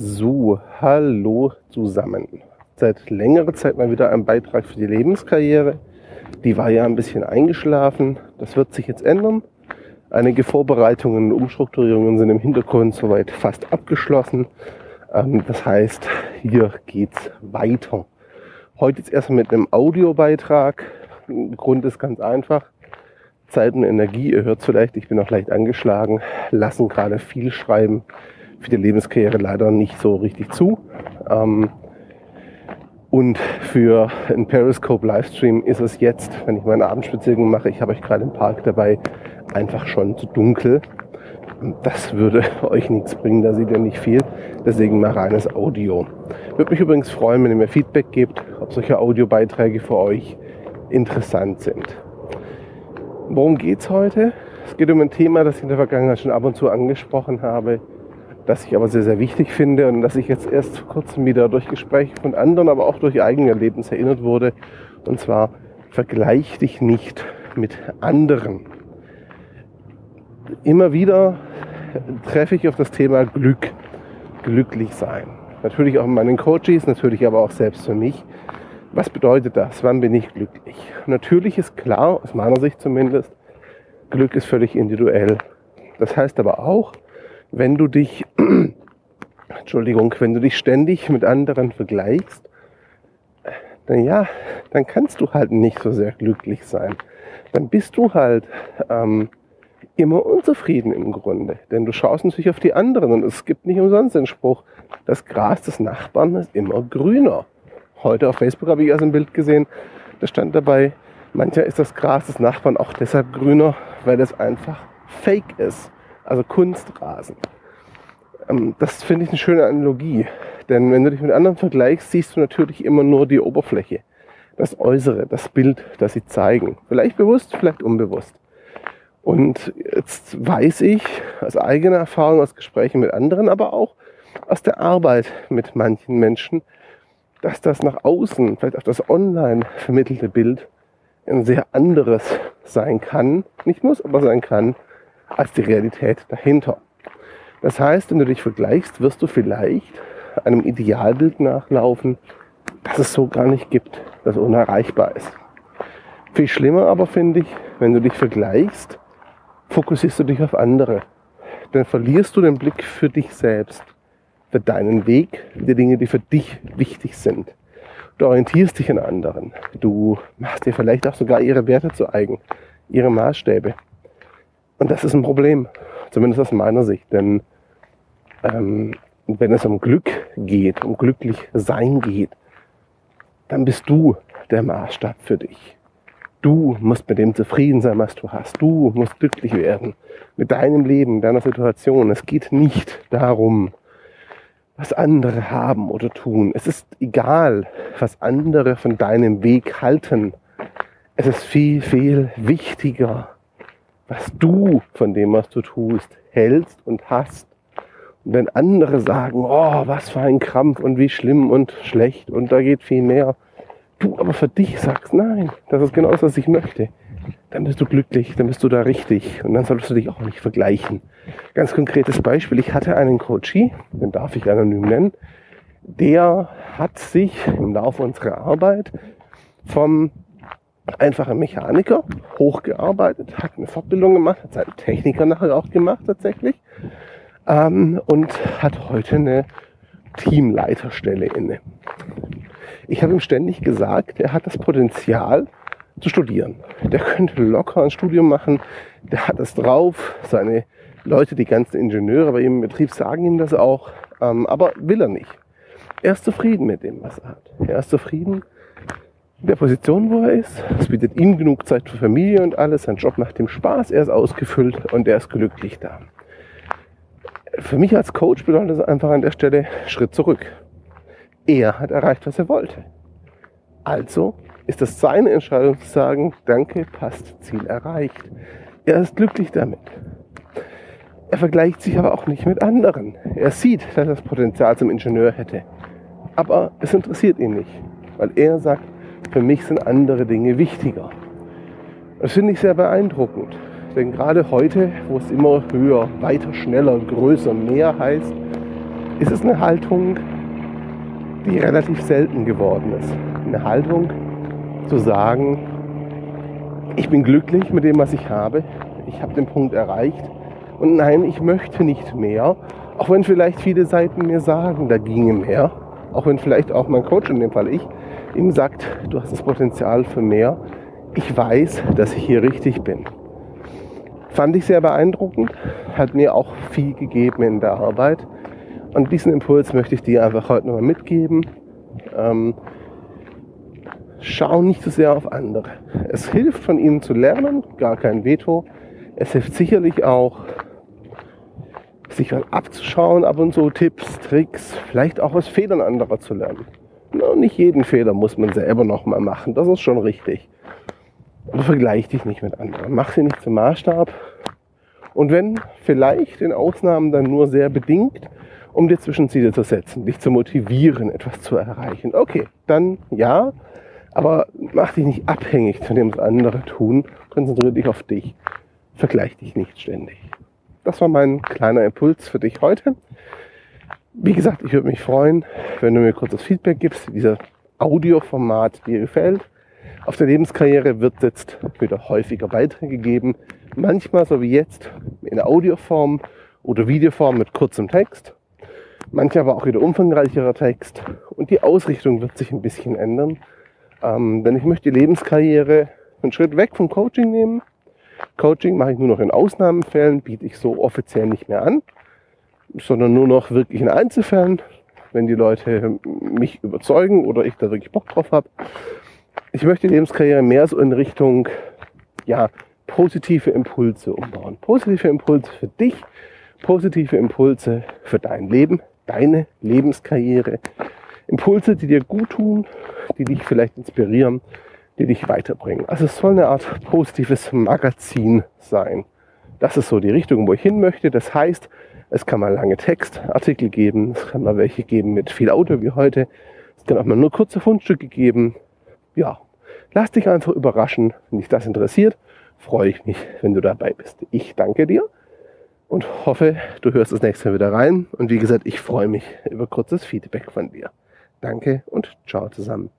So, hallo zusammen. Seit längerer Zeit mal wieder ein Beitrag für die Lebenskarriere. Die war ja ein bisschen eingeschlafen. Das wird sich jetzt ändern. Einige Vorbereitungen und Umstrukturierungen sind im Hintergrund soweit fast abgeschlossen. Ähm, das heißt, hier geht's weiter. Heute jetzt erstmal mit einem Audiobeitrag. Grund ist ganz einfach. Zeit und Energie, ihr hört vielleicht, ich bin noch leicht angeschlagen, lassen gerade viel schreiben für die Lebenskarriere leider nicht so richtig zu. Ähm, und für einen Periscope Livestream ist es jetzt, wenn ich meine Abendspaziergang mache, ich habe euch gerade im Park dabei, einfach schon zu dunkel. Das würde euch nichts bringen, da seht ihr nicht viel. Deswegen mal reines Audio. Würde mich übrigens freuen, wenn ihr mir Feedback gebt, ob solche Audiobeiträge für euch interessant sind. Worum geht es heute? Es geht um ein Thema, das ich in der Vergangenheit schon ab und zu angesprochen habe, das ich aber sehr, sehr wichtig finde und das ich jetzt erst vor kurzem wieder durch Gespräche von anderen, aber auch durch eigene Erlebnisse erinnert wurde. Und zwar, vergleich dich nicht mit anderen. Immer wieder treffe ich auf das Thema Glück, glücklich sein. Natürlich auch in meinen Coaches, natürlich aber auch selbst für mich. Was bedeutet das? Wann bin ich glücklich? Natürlich ist klar, aus meiner Sicht zumindest, Glück ist völlig individuell. Das heißt aber auch, wenn du dich, Entschuldigung, wenn du dich ständig mit anderen vergleichst, dann ja, dann kannst du halt nicht so sehr glücklich sein. Dann bist du halt ähm, immer unzufrieden im Grunde. Denn du schaust natürlich auf die anderen und es gibt nicht umsonst den Spruch, das Gras des Nachbarn ist immer grüner. Heute auf Facebook habe ich erst ein Bild gesehen, da stand dabei, mancher ist das Gras des Nachbarn auch deshalb grüner, weil es einfach fake ist also Kunstrasen. Ähm, das finde ich eine schöne Analogie, denn wenn du dich mit anderen vergleichst, siehst du natürlich immer nur die Oberfläche, das Äußere, das Bild, das sie zeigen. Vielleicht bewusst, vielleicht unbewusst. Und jetzt weiß ich aus eigener Erfahrung, aus Gesprächen mit anderen, aber auch aus der Arbeit mit manchen Menschen, dass das nach außen, vielleicht auch das online vermittelte Bild ein sehr anderes sein kann, nicht muss, aber sein kann, als die Realität dahinter. Das heißt, wenn du dich vergleichst, wirst du vielleicht einem Idealbild nachlaufen, das es so gar nicht gibt, das unerreichbar ist. Viel schlimmer aber finde ich, wenn du dich vergleichst, fokussierst du dich auf andere. Dann verlierst du den Blick für dich selbst, für deinen Weg, die Dinge, die für dich wichtig sind. Du orientierst dich an anderen. Du machst dir vielleicht auch sogar ihre Werte zu eigen, ihre Maßstäbe. Und das ist ein Problem, zumindest aus meiner Sicht. Denn ähm, wenn es um Glück geht, um glücklich sein geht, dann bist du der Maßstab für dich. Du musst mit dem zufrieden sein, was du hast. Du musst glücklich werden mit deinem Leben, deiner Situation. Es geht nicht darum, was andere haben oder tun. Es ist egal, was andere von deinem Weg halten. Es ist viel, viel wichtiger, was du von dem, was du tust, hältst und hast. Und wenn andere sagen, oh, was für ein Krampf und wie schlimm und schlecht und da geht viel mehr, du aber für dich sagst, nein, das ist genau das, was ich möchte, dann bist du glücklich, dann bist du da richtig und dann solltest du dich auch nicht vergleichen. Ganz konkretes Beispiel, ich hatte einen Coachie, den darf ich anonym nennen, der hat sich im Laufe unserer Arbeit vom einfacher Mechaniker, hochgearbeitet, hat eine Fortbildung gemacht, hat seinen Techniker nachher auch gemacht tatsächlich ähm, und hat heute eine Teamleiterstelle inne. Ich habe ihm ständig gesagt, er hat das Potenzial zu studieren. Der könnte locker ein Studium machen, der hat es drauf. Seine Leute, die ganzen Ingenieure bei ihm im Betrieb sagen ihm das auch, ähm, aber will er nicht. Er ist zufrieden mit dem, was er hat. Er ist zufrieden der Position, wo er ist. Es bietet ihm genug Zeit für Familie und alles. Sein Job macht ihm Spaß, er ist ausgefüllt und er ist glücklich da. Für mich als Coach bedeutet das einfach an der Stelle Schritt zurück. Er hat erreicht, was er wollte. Also ist es seine Entscheidung zu sagen, danke, passt, Ziel erreicht. Er ist glücklich damit. Er vergleicht sich aber auch nicht mit anderen. Er sieht, dass er das Potenzial zum Ingenieur hätte. Aber es interessiert ihn nicht, weil er sagt, für mich sind andere Dinge wichtiger. Das finde ich sehr beeindruckend. Denn gerade heute, wo es immer höher, weiter, schneller, größer, mehr heißt, ist es eine Haltung, die relativ selten geworden ist. Eine Haltung zu sagen, ich bin glücklich mit dem, was ich habe. Ich habe den Punkt erreicht. Und nein, ich möchte nicht mehr. Auch wenn vielleicht viele Seiten mir sagen, da ginge mehr. Auch wenn vielleicht auch mein Coach, in dem Fall ich, ihm sagt, du hast das Potenzial für mehr. Ich weiß, dass ich hier richtig bin. Fand ich sehr beeindruckend, hat mir auch viel gegeben in der Arbeit. Und diesen Impuls möchte ich dir einfach heute nochmal mitgeben. Ähm, schau nicht so sehr auf andere. Es hilft von ihnen zu lernen, gar kein Veto. Es hilft sicherlich auch, sich mal abzuschauen, ab und zu Tipps, Tricks, vielleicht auch aus Fehlern anderer zu lernen. Nicht jeden Fehler muss man selber nochmal machen, das ist schon richtig. Aber vergleich dich nicht mit anderen. Mach sie nicht zum Maßstab. Und wenn vielleicht in Ausnahmen dann nur sehr bedingt, um dir Zwischenziele zu setzen, dich zu motivieren, etwas zu erreichen. Okay, dann ja, aber mach dich nicht abhängig von dem, was andere tun. Konzentriere dich auf dich. Vergleich dich nicht ständig. Das war mein kleiner Impuls für dich heute. Wie gesagt, ich würde mich freuen, wenn du mir kurzes Feedback gibst, wie dieser Audioformat dir gefällt. Auf der Lebenskarriere wird jetzt wieder häufiger Beiträge geben. Manchmal, so wie jetzt, in Audioform oder Videoform mit kurzem Text. Manchmal aber auch wieder umfangreicherer Text. Und die Ausrichtung wird sich ein bisschen ändern. Ähm, denn ich möchte die Lebenskarriere einen Schritt weg vom Coaching nehmen. Coaching mache ich nur noch in Ausnahmefällen, biete ich so offiziell nicht mehr an, sondern nur noch wirklich in Einzelfällen, wenn die Leute mich überzeugen oder ich da wirklich Bock drauf habe. Ich möchte die Lebenskarriere mehr so in Richtung ja, positive Impulse umbauen. Positive Impulse für dich, positive Impulse für dein Leben, deine Lebenskarriere. Impulse, die dir gut tun, die dich vielleicht inspirieren, die dich weiterbringen. Also es soll eine Art positives Magazin sein. Das ist so die Richtung, wo ich hin möchte. Das heißt, es kann mal lange Textartikel geben, es kann mal welche geben mit viel Auto wie heute. Es kann auch mal nur kurze Fundstücke geben. Ja, lass dich einfach überraschen. Wenn dich das interessiert, freue ich mich, wenn du dabei bist. Ich danke dir und hoffe, du hörst das nächste Mal wieder rein. Und wie gesagt, ich freue mich über kurzes Feedback von dir. Danke und ciao zusammen.